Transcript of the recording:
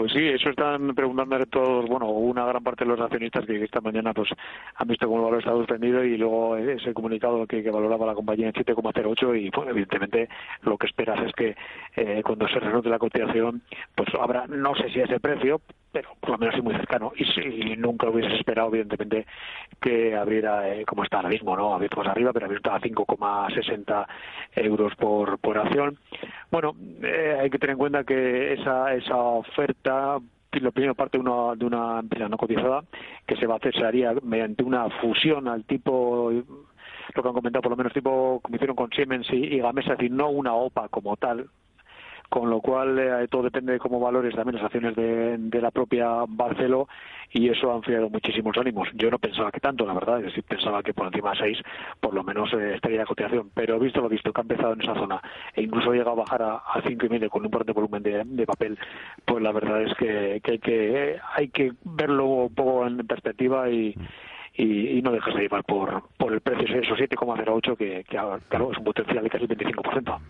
Pues sí, eso están preguntando todos, bueno, una gran parte de los accionistas que esta mañana pues han visto cómo el valor está suspendido y luego ese comunicado que, valoraba la compañía en 7,08 y pues, evidentemente lo que esperas es que eh, cuando se renueve la cotización pues habrá, no sé si ese precio, pero por lo menos sí muy cercano. Y si nunca hubieses esperado, evidentemente, que abriera eh, como está ahora mismo, ¿no? Abierto más arriba, pero abierto a 5,60 euros por, por acción. Bueno, eh, hay que tener en cuenta que esa, esa oferta lo primero parte de una, de una empresa no cotizada que se va a hacer se haría mediante una fusión al tipo lo que han comentado por lo menos tipo como hicieron con Siemens y, Gamesa es decir no una OPA como tal con lo cual eh, todo depende de cómo valores también las acciones de, la propia Barceló y eso ha enfriado muchísimos ánimos. Yo no pensaba que tanto, la verdad, es pensaba que por encima de 6 por lo menos eh, estaría la cotización, pero visto lo visto, que ha empezado en esa zona e incluso ha llegado a bajar a, cinco y medio con un importante volumen de, papel, pues la verdad es que, hay que hay que verlo un poco en perspectiva y y, no dejarse llevar por, por el precio, esos 7,08 que, que, claro, es un potencial de casi el 25%.